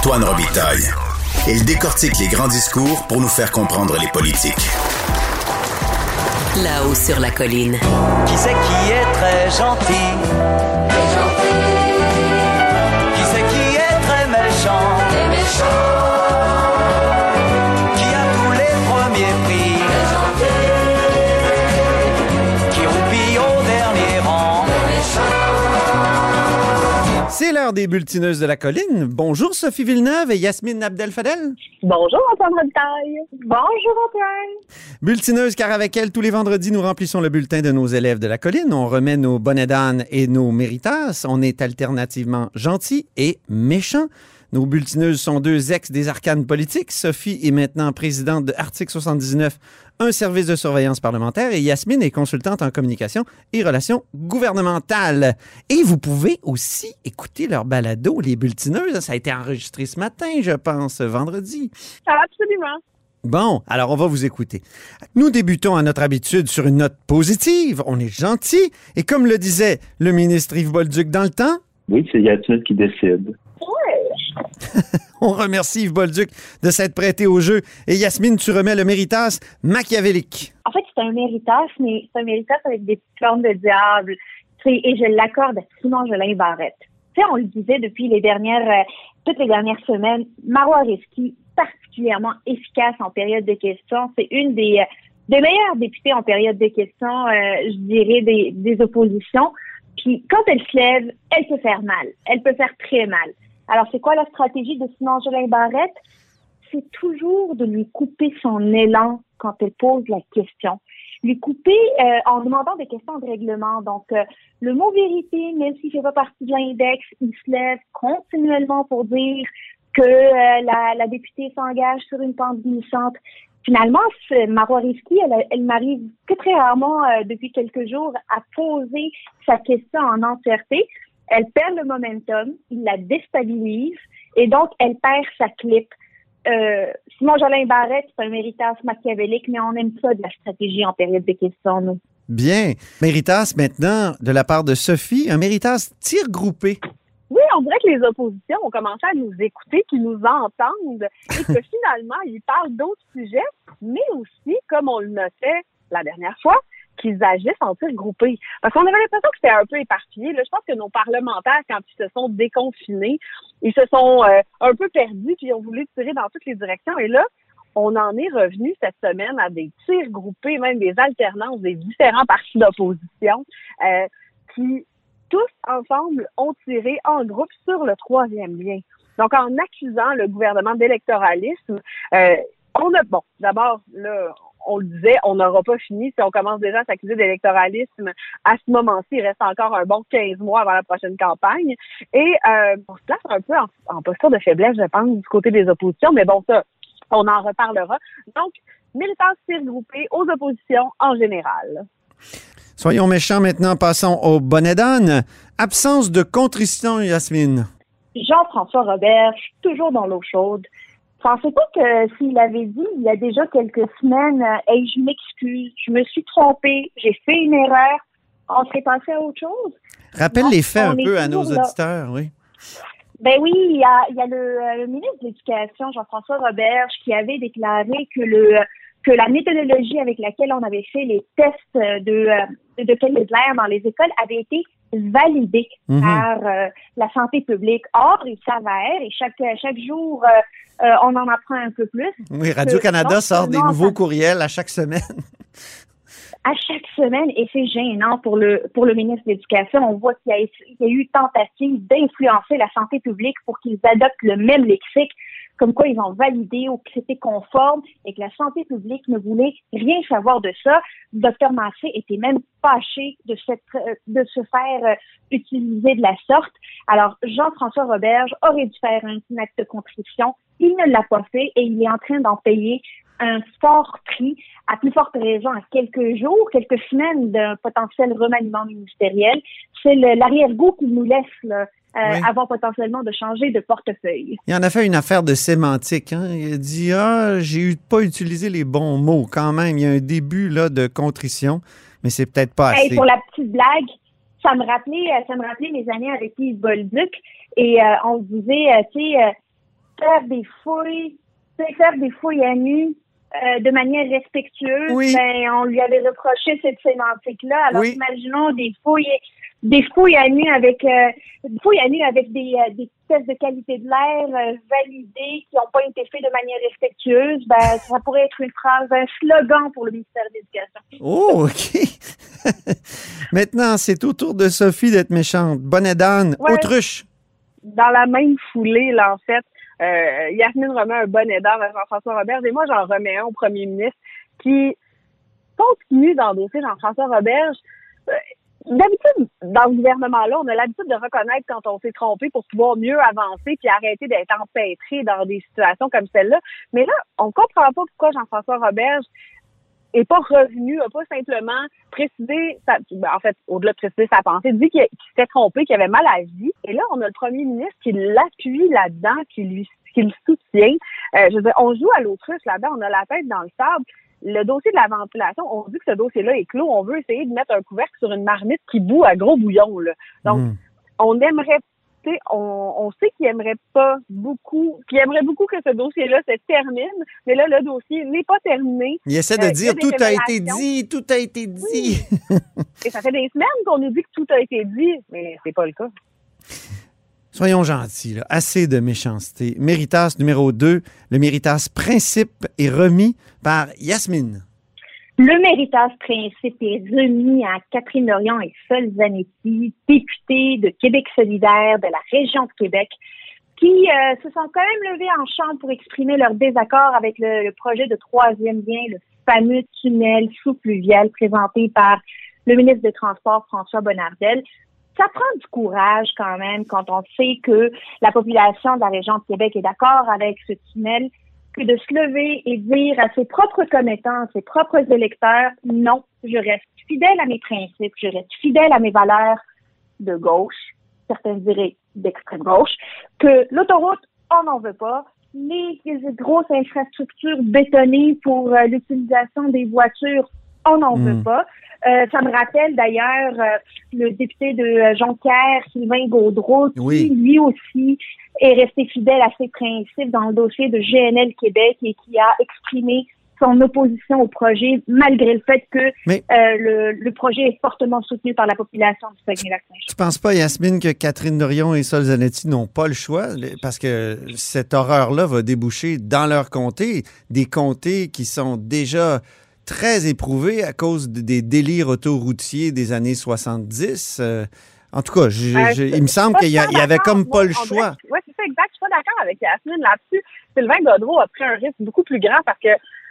Antoine Robitaille. Il décortique les grands discours pour nous faire comprendre les politiques. Là-haut sur la colline. Qui c'est qui est très gentil? C'est l'heure des bulletineuses de la colline. Bonjour Sophie Villeneuve et Yasmine Abdel-Fadel. Bonjour Antoine Robitaille. Bonjour Antoine. Bulletineuses car avec elles, tous les vendredis, nous remplissons le bulletin de nos élèves de la colline. On remet nos bonnets d'âne et nos méritas. On est alternativement gentils et méchants. Nos bulletineuses sont deux ex des arcanes politiques. Sophie est maintenant présidente de Article 79, un service de surveillance parlementaire, et Yasmine est consultante en communication et relations gouvernementales. Et vous pouvez aussi écouter leur balado, les bulletineuses. Ça a été enregistré ce matin, je pense, vendredi. Absolument. Bon, alors on va vous écouter. Nous débutons à notre habitude sur une note positive. On est gentil. Et comme le disait le ministre Yves Bolduc dans le temps, Oui, c'est Yasmine qui décide. on remercie Yves Bolduc de s'être prêté au jeu. Et Yasmine, tu remets le méritas machiavélique. En fait, c'est un méritas, mais c'est un méritas avec des cornes de diable. Et je l'accorde à Simon Jolin Barrette. Tu sais, on le disait depuis les dernières, euh, toutes les dernières semaines, Marois Risky, particulièrement efficace en période de questions. C'est une des, euh, des meilleures députées en période de questions, euh, je dirais, des, des oppositions. Puis quand elle se lève, elle peut faire mal. Elle peut faire très mal. Alors, c'est quoi la stratégie de Simon Jolin Barrette? C'est toujours de lui couper son élan quand elle pose la question. Lui couper euh, en demandant des questions de règlement. Donc, euh, le mot vérité, même s'il fait pas partie de l'index, il se lève continuellement pour dire que euh, la, députée s'engage sur une pente glissante. Finalement, Marois Risky, elle, m'arrive que très rarement depuis quelques jours à poser sa question en entièreté. Elle perd le momentum, il la déstabilise et donc elle perd sa clip. Euh, Simon Jolin Barrette, c'est un méritage machiavélique, mais on aime ça de la stratégie en période de questions, nous. Bien. Méritas maintenant, de la part de Sophie, un méritas tir groupé. Oui, on dirait que les oppositions ont commencé à nous écouter, qu'ils nous entendent et que finalement, ils parlent d'autres sujets, mais aussi, comme on le notait la dernière fois, qu'ils agissent en tir groupé. Parce qu'on avait l'impression que c'était un peu éparpillé. Là, je pense que nos parlementaires, quand ils se sont déconfinés, ils se sont euh, un peu perdus puis ils ont voulu tirer dans toutes les directions. Et là, on en est revenu cette semaine à des tirs groupés, même des alternances des différents partis d'opposition euh, qui tous ensemble ont tiré en groupe sur le troisième lien. Donc, en accusant le gouvernement d'électoralisme, euh, on a, bon, d'abord, là, on le disait, on n'aura pas fini si on commence déjà à s'accuser d'électoralisme. À ce moment-ci, il reste encore un bon 15 mois avant la prochaine campagne. Et euh, on se place un peu en, en posture de faiblesse, je pense, du côté des oppositions. Mais bon, ça, on en reparlera. Donc, militants tir groupés aux oppositions en général. Soyons méchants maintenant, passons au bonnet d'âne. Absence de contrition, Yasmine. Jean-François Robert, toujours dans l'eau chaude. Pensez pas que s'il avait dit il y a déjà quelques semaines, euh, hey, je m'excuse, je me suis trompé, j'ai fait une erreur, on serait passé à autre chose? Rappelle les faits un peu à nos là. auditeurs, oui. Ben oui, il y a, il y a le, euh, le ministre de l'Éducation, Jean-François Roberge, qui avait déclaré que le que la méthodologie avec laquelle on avait fait les tests de, euh, de l'air dans les écoles avait été validée Mhm. par euh, la santé publique. Or, il s'avère, et chaque, chaque jour, euh, euh, on en apprend un peu plus, Oui, Radio-Canada sort des nouveaux ça- courriels à chaque semaine. à chaque semaine, et c'est gênant pour le pour le ministre de l'Éducation. On voit qu'il y, y a eu tentative d'influencer la santé publique pour qu'ils adoptent le même lexique, comme quoi ils ont validé ou que c'était conforme et que la santé publique ne voulait rien savoir de ça. Docteur Massé était même fâché de, euh, de se faire euh, utiliser de la sorte. Alors, Jean-François Roberge aurait dû faire un acte de contrition. Il ne l'a pas fait et il est en train d'en payer un fort prix, à plus forte raison, à quelques jours, quelques semaines d'un potentiel remaniement ministériel. C'est l'arrière-goût qu'il nous laisse là, euh, Oui. avant potentiellement de changer de portefeuille. Il en a fait une affaire de sémantique. Hein? Il a dit Ah, j'ai eu pas utilisé les bons mots quand même. Il y a un début là, de contrition, mais c'est peut-être pas Hey, assez. pour la petite blague, ça me rappelait, euh, ça me rappelait mes années avec Yves Bolduc et euh, on disait, euh, tu sais, faire des fouilles, faire des fouilles à nu euh, de manière respectueuse, Oui. ben, on lui avait reproché cette sémantique-là. Alors, Oui. imaginons des fouilles, des fouilles à nu avec, euh, des fouilles à nu avec des, euh, des tests de qualité de l'air validés qui n'ont pas été faits de manière respectueuse. Ben, ça pourrait être une phrase, un slogan pour le ministère de l'Éducation. Oh, OK. Maintenant, c'est au tour de Sophie d'être méchante. Bonnet d'âne, Ouais. autruche. Dans la même foulée, là, en fait, euh, Yasmine remet un bonnet d'âne à Jean-François Roberge et moi, j'en remets un au premier ministre qui continue d'endosser Jean-François Roberge. Euh, D'habitude, dans ce gouvernement-là, on a l'habitude de reconnaître quand on s'est trompé pour pouvoir mieux avancer puis arrêter d'être empêtré dans des situations comme celle-là. Mais là, on comprend pas pourquoi Jean-François Roberge est pas revenu, a pas simplement précisé, sa, ben, en fait, au-delà de préciser sa pensée, dit qu'il s'était trompé, qu'il avait mal agi. Et là, on a le premier ministre qui l'appuie là-dedans, qui lui qui le soutient. Euh, je veux dire, on joue à l'autruche là-dedans, on a la tête dans le sable. Le dossier de la ventilation, on dit que ce dossier-là est clos. On veut essayer de mettre un couvercle sur une marmite qui bout à gros bouillon. Là. Donc, Hmm. on aimerait, tu sais, on, on sait qu'il aimerait pas beaucoup, qu'il aimerait beaucoup que ce dossier-là se termine, mais là, le dossier n'est pas terminé. Il essaie de Euh, dire tout a été dit, tout a été dit. Et ça fait des semaines qu'on nous dit que tout a été dit, mais c'est pas le cas. Soyons gentils, là. assez de méchanceté. Méritas numéro 2, le Méritas principe est remis par Yasmine. Le Méritas Principe est remis à Catherine Dorion et Sol Zanetti, députée de Québec solidaire de la région de Québec, qui euh, se sont quand même levés en chambre pour exprimer leur désaccord avec le, le projet de troisième lien, le fameux tunnel sous-pluvial présenté par le ministre des Transports, François Bonnardel. Ça prend du courage quand même quand on sait que la population de la région de Québec est d'accord avec ce tunnel de se lever et dire à ses propres commettants, ses propres électeurs, non, je reste fidèle à mes principes, je reste fidèle à mes valeurs de gauche, certains diraient d'extrême gauche, que l'autoroute, on n'en veut pas, les, les grosses infrastructures bétonnées pour euh, l'utilisation des voitures, on n'en veut pas. Euh, ça me rappelle d'ailleurs euh, le député de euh, Jonquière, Sylvain Gaudreau, qui lui aussi est resté fidèle à ses principes dans le dossier de GNL Québec et qui a exprimé son opposition au projet malgré le fait que Mais- euh, le, le projet est fortement soutenu par la population du Saguenay-Lac-Saint-Jean. Tu penses pas, Yasmine, que Catherine Dorion et Sol Zanetti n'ont pas le choix? Parce que cette horreur-là va déboucher dans leur comté, des comtés qui sont déjà très éprouvés à cause de- des délires autoroutiers des années 70. Euh, en tout cas, je- Euh, je- il me semble qu'il y, avait comme pas le choix. Oui, c'est ça, exact. Je suis pas d'accord avec Yasmine là-dessus. Sylvain Godreau a pris un risque beaucoup plus grand parce que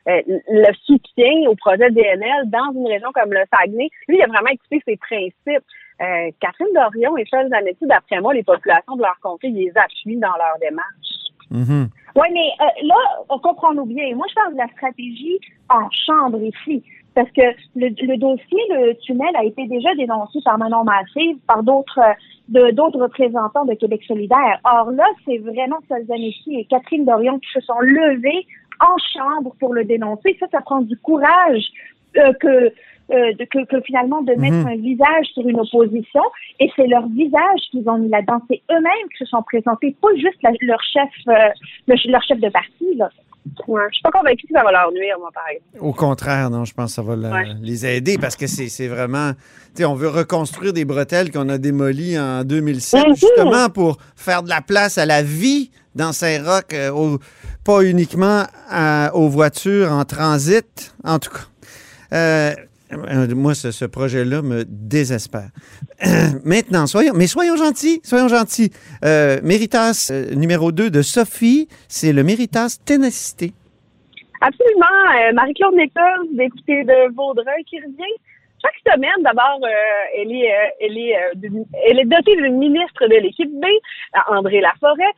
euh, le soutien au projet DNL dans une région comme le Saguenay, lui, il a vraiment écouté ses principes. Euh, Catherine Dorion et Charles Zanetti, d'après moi, les populations de leur comté, ils les appuient dans leur démarche. Mhm. Oui, mais euh, là, on comprend-nous bien. Moi, je parle de la stratégie en chambre ici. Parce que le, le dossier, le tunnel, a été déjà dénoncé par Manon Massive, par d'autres euh, d'autres représentants de Québec solidaire. Or là, c'est vraiment Solzanetti et Catherine Dorion qui se sont levés en chambre pour le dénoncer. Ça, ça prend du courage euh, que, euh, de- que, que finalement de mettre Mhm. un visage sur une opposition. Et c'est leur visage qu'ils ont mis là-dedans. C'est eux-mêmes qui se sont présentés, pas juste la- leur chef, euh, le- leur chef de parti. Là. Ouais, je suis pas convaincue que ça va leur nuire, moi, par exemple. Au contraire, non, je pense que ça va le- Ouais. les aider parce que c'est c'est vraiment. Tu sais, on veut reconstruire des bretelles qu'on a démolies en 2007, Mhm. justement pour faire de la place à la vie dans Saint-Roch, euh, au- pas uniquement à- aux voitures en transit, en tout cas. Euh, moi, ce, projet-là me désespère. Maintenant, soyons, mais soyons gentils, soyons gentils. Euh, Méritas euh, numéro 2 de Sophie, c'est le Méritas Ténacité. Absolument. Euh, Marie-Claude Nichols, députée de Vaudreuil, qui revient chaque semaine. D'abord, euh, elle est, euh, elle est, euh, dotée d'une ministre de l'équipe B, euh, André Laforêt,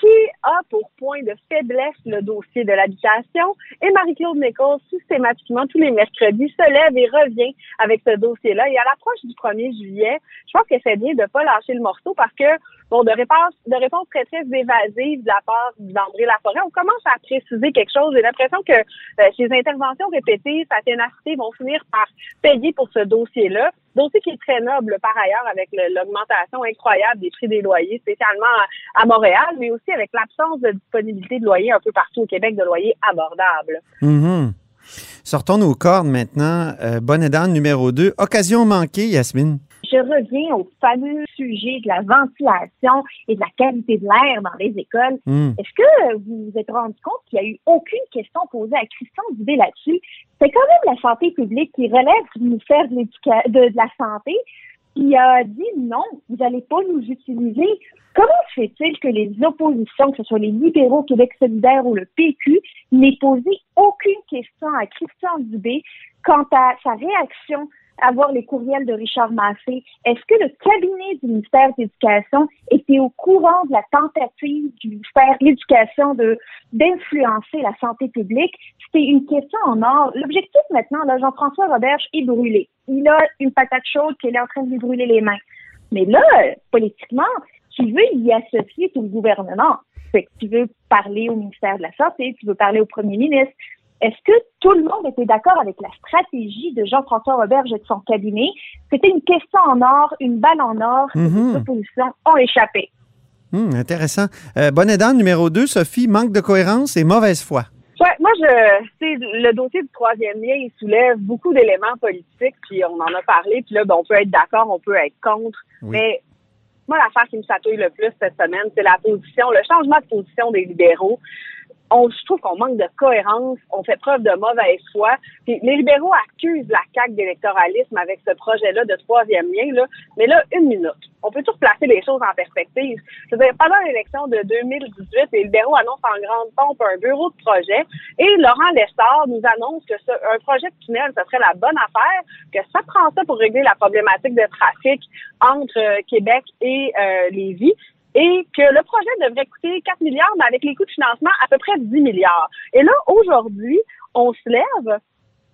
qui a pour point de faiblesse le dossier de l'habitation. Et Marie-Claude Nichols, systématiquement, tous les mercredis, se lève et revient avec ce dossier-là. Et à l'approche du 1er juillet, je pense que c'est bien de pas lâcher le morceau parce que bon, de réponses, de réponses très, très évasives de la part d'André Laforêt. On commence à préciser quelque chose. J'ai l'impression que euh, interventions répétées, sa ténacité vont finir par payer pour ce dossier-là. Dossier qui est très noble par ailleurs avec l'augmentation incroyable des prix des loyers, spécialement à, Montréal, mais aussi avec l'absence de disponibilité de loyers un peu partout au Québec, de loyers abordables. Mhm. Sortons nos cordes maintenant. Euh, bonne numéro 2. Occasion manquée, Yasmine. Je reviens au fameux sujet de la ventilation et de la qualité de l'air dans les écoles. Hmm. Est-ce que vous vous êtes rendu compte qu'il n'y a eu aucune question posée à Christian Dubé là-dessus? C'est quand même la santé publique qui relève du ministère de, de, de la Santé qui a dit non, vous n'allez pas nous utiliser. Comment se fait-il que les oppositions, que ce soit les libéraux, Québec solidaire ou le PQ, n'aient posé aucune question à Christian Dubé quant à sa réaction à voir les courriels de Richard Massé? Est-ce que le cabinet du ministère de l'Éducation était au courant de la tentative du ministère de l'Éducation d'influencer la santé publique? C'était une question en or. L'objectif maintenant, là, Jean-François Roberge est brûlé. Il a une patate chaude qu'il est en train de lui brûler les mains. Mais là, politiquement, tu veux y associer tout le gouvernement. Fait que tu veux parler au ministère de la Santé, tu veux parler au premier ministre. Est-ce que tout le monde était d'accord avec la stratégie de Jean-François Roberge et de son cabinet? C'était une question en or, une balle en or, Mhm. les oppositions ont échappé. Hmm, intéressant. Euh, bonne dame numéro 2, Sophie. Manque de cohérence et mauvaise foi. Ouais, moi, je, tu sais, le dossier du troisième lien, il soulève beaucoup d'éléments politiques, puis on en a parlé, puis là, ben, on peut être d'accord, on peut être contre, Oui. mais moi, l'affaire qui me chatouille le plus cette semaine, c'est la position, le changement de position des libéraux. On, je trouve qu'on manque de cohérence, on fait preuve de mauvaise foi. Puis les libéraux accusent la CAQ d'électoralisme avec ce projet-là de troisième lien, là. Mais là, une minute. On peut toujours placer les choses en perspective. Je dire, pendant l'élection de 2018, les libéraux annoncent en grande pompe un bureau de projet et Laurent Lessard nous annonce que un projet de tunnel, ce serait la bonne affaire, que ça prend ça pour régler la problématique de trafic entre euh, Québec et euh, Lévis et que le projet devrait coûter 4 milliards, mais avec les coûts de financement, à peu près 10 milliards. Et là, aujourd'hui, on se lève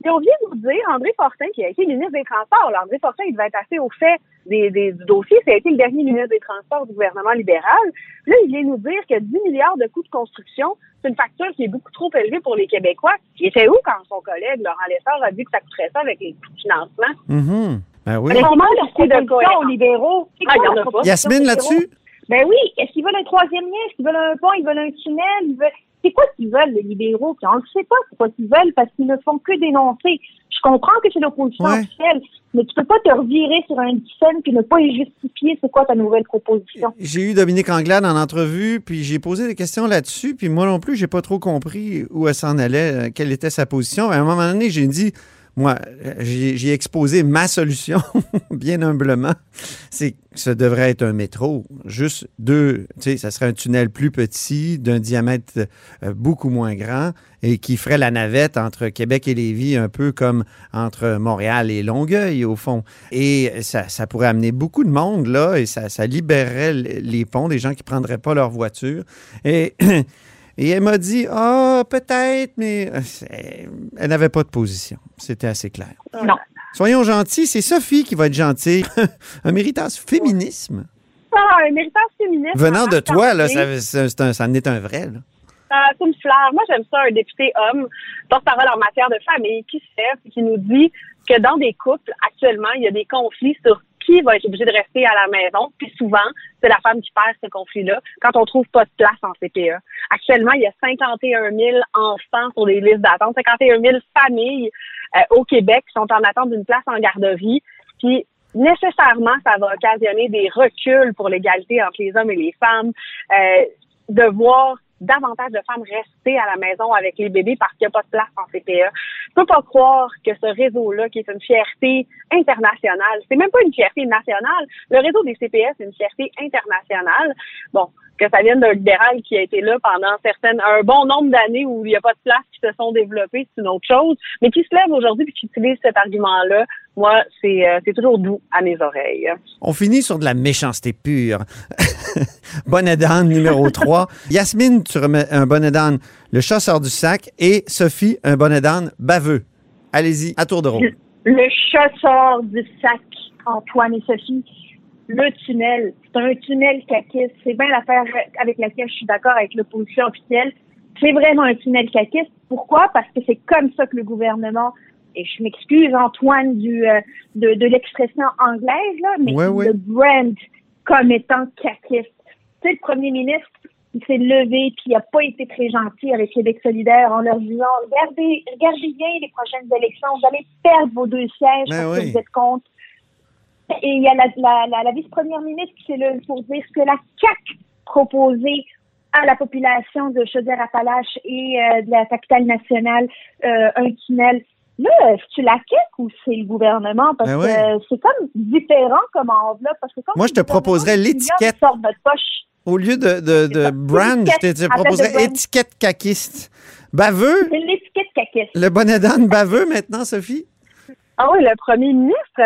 et on vient nous dire, André Fortin, qui a été ministre des Transports, là, André Fortin, il devait être assez au fait des, des- du dossier, ça a été le dernier ministre des Transports du gouvernement libéral. Là, il vient nous dire que 10 milliards de coûts de construction, c'est une facture qui est beaucoup trop élevée pour les Québécois. Il était où quand son collègue, Laurent Lessard, a dit que ça coûterait ça avec les coûts de financement? Mhm. Ben oui. Mais on manque de cohérence. aux libéraux? Ah, quoi il y en leur a pas. proposition Yasmine, là-dessus? Ben oui, est-ce qu'ils veulent un troisième lien? Est-ce qu'ils veulent un pont? Ils veulent un tunnel? Ils veulent... C'est quoi qu'ils veulent, les libéraux? Puis on ne sait pas c'est quoi qu'ils veulent parce qu'ils ne font que dénoncer. Je comprends que c'est l'opposition Ouais. officielle, mais tu peux pas te revirer sur un scène puis ne pas y justifier c'est quoi ta nouvelle proposition. J'ai eu Dominique Anglade en entrevue, puis j'ai posé des questions là-dessus, puis moi non plus, j'ai pas trop compris où elle s'en allait, euh, quelle était sa position. À un moment donné, j'ai dit, moi, j'ai exposé ma solution, bien humblement. C'est que ça devrait être un métro, juste deux, tu sais, ça serait un tunnel plus petit, d'un diamètre euh, beaucoup moins grand, et qui ferait la navette entre Québec et Lévis, un peu comme entre Montréal et Longueuil, au fond. Et ça, ça pourrait amener beaucoup de monde, là, et ça, ça libérerait les ponts, des gens qui ne prendraient pas leur voiture. Et, et elle m'a dit, ah, peut-être, mais euh, elle n'avait pas de position. C'était assez clair. Non. Soyons gentils, c'est Sophie qui va être gentille. un méritage féminisme. Ah, un méritage féministe. Venant en de toi, là, ça, c'est un- ça en est un vrai. Là. Ah, c'est une fleur. Moi, j'aime ça, un député homme, porte-parole en matière de famille, qui se lève et qui nous dit que dans des couples, actuellement, il y a des conflits sur qui va être obligé de rester à la maison. Puis souvent, c'est la femme qui perd ce conflit-là quand on trouve pas de place en CPE. Actuellement, il y a 51 000 enfants sur les listes d'attente, 51 000 familles euh, au Québec qui sont en attente d'une place en garderie. Puis nécessairement, ça va occasionner des reculs pour l'égalité entre les hommes et les femmes. Euh, de voir davantage de femmes rester à la maison avec les bébés parce qu'il n'y a pas de place en CPE. Je peux pas croire que ce réseau-là, qui est une fierté internationale, c'est même pas une fierté nationale. Le réseau des CPS, c'est une fierté internationale. Bon, que ça vienne d'un libéral qui a été là pendant certaines, un bon nombre d'années où il n'y a pas de place qui se sont développées, c'est une autre chose, mais qui se lève aujourd'hui et qui utilise cet argument-là, moi, c'est euh, c'est toujours doux à mes oreilles. On finit sur de la méchanceté pure. bonnet d'âne numéro 3. Yasmine, tu remets un bonnet d'âne, le chasseur du sac, et Sophie, un bonnet d'âne baveux. Allez-y, à tour de rôle. Le chasseur du sac, Antoine et Sophie. Le tunnel, c'est un tunnel caquiste. C'est bien l'affaire avec laquelle je suis d'accord avec l'opposition officielle. C'est vraiment un tunnel caquiste. Pourquoi? Parce que c'est comme ça que le gouvernement, et je m'excuse Antoine du euh, de, de l'expression anglaise, là, mais Ouais, ouais. le brand comme étant caquiste. Tu sais, le premier ministre, il s'est levé puis il a pas été très gentil avec Québec solidaire en leur disant regardez, regardez bien les prochaines élections, vous allez perdre vos deux sièges Ben parce oui. que vous êtes contre. Et il y a la, la, la, la vice-première ministre qui s'est levée pour dire que la CAC proposait à la population de Chaudière-Appalaches et euh, de la capitale nationale euh, un tunnel. Là, c'est-tu la CAQ ou c'est le gouvernement? Parce Ben que oui. c'est comme différent comme enveloppe. Parce que Moi, je te proposerais l'étiquette. sort de notre poche. Au lieu de, de, de ça. brand, je te, proposerais étiquette caquiste. Baveux, C'est l'étiquette caquiste. le bonnet d'âne baveux maintenant, Sophie? Ah oui, le premier ministre,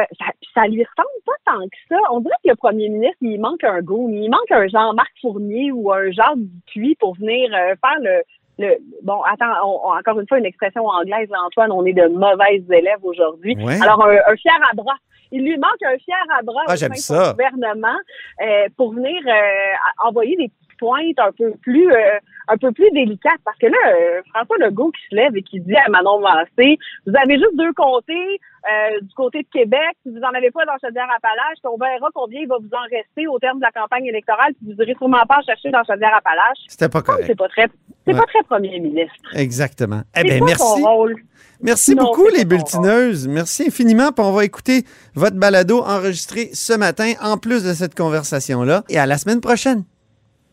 ça, lui ressemble pas tant que ça. On dirait que le premier ministre, il manque un goût. Il manque un Jean-Marc Fournier ou un Jacques Dupuis pour venir euh, faire le, le... Bon, attends, on- on- encore une fois, une expression anglaise, Antoine, on est de mauvaises élèves aujourd'hui. Ouais. Alors, un, un fier à bras. Il lui manque un fier à bras Ah, au sein ça. du gouvernement euh, pour venir euh, envoyer des pointes un peu plus euh, un peu plus délicates. Parce que là, euh, François Legault qui se lève et qui dit à Manon Massé, vous avez juste deux comtés euh, du côté de Québec, si vous en avez pas dans Chaudière-Appalaches, on verra combien il va vous en rester au terme de la campagne électorale, puis vous irez sûrement pas en chercher dans Chaudière-Appalaches. C'était pas correct. C'est pas très c'est Ouais. pas très premier ministre. Exactement. Eh bien, merci. rôle. Merci Non, beaucoup, les bulletineuses. Merci infiniment. Puis on va écouter votre balado enregistré ce matin, en plus de cette conversation-là. Et à la semaine prochaine.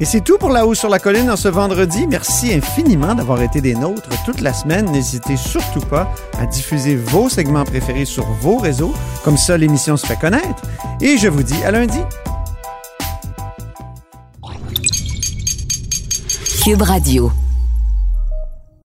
Et c'est tout pour La Haut sur la Colline en ce vendredi. Merci infiniment d'avoir été des nôtres toute la semaine. N'hésitez surtout pas à diffuser vos segments préférés sur vos réseaux. Comme ça, l'émission se fait connaître. Et je vous dis à lundi. Cube Radio.